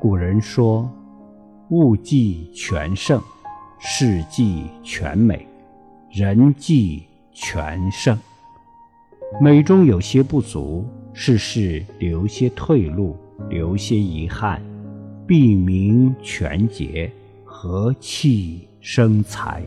古人说，物既全盛，事既全美，人既全盛，美中有些不足，事事留些退路，留些遗憾，必明全节，和气生财。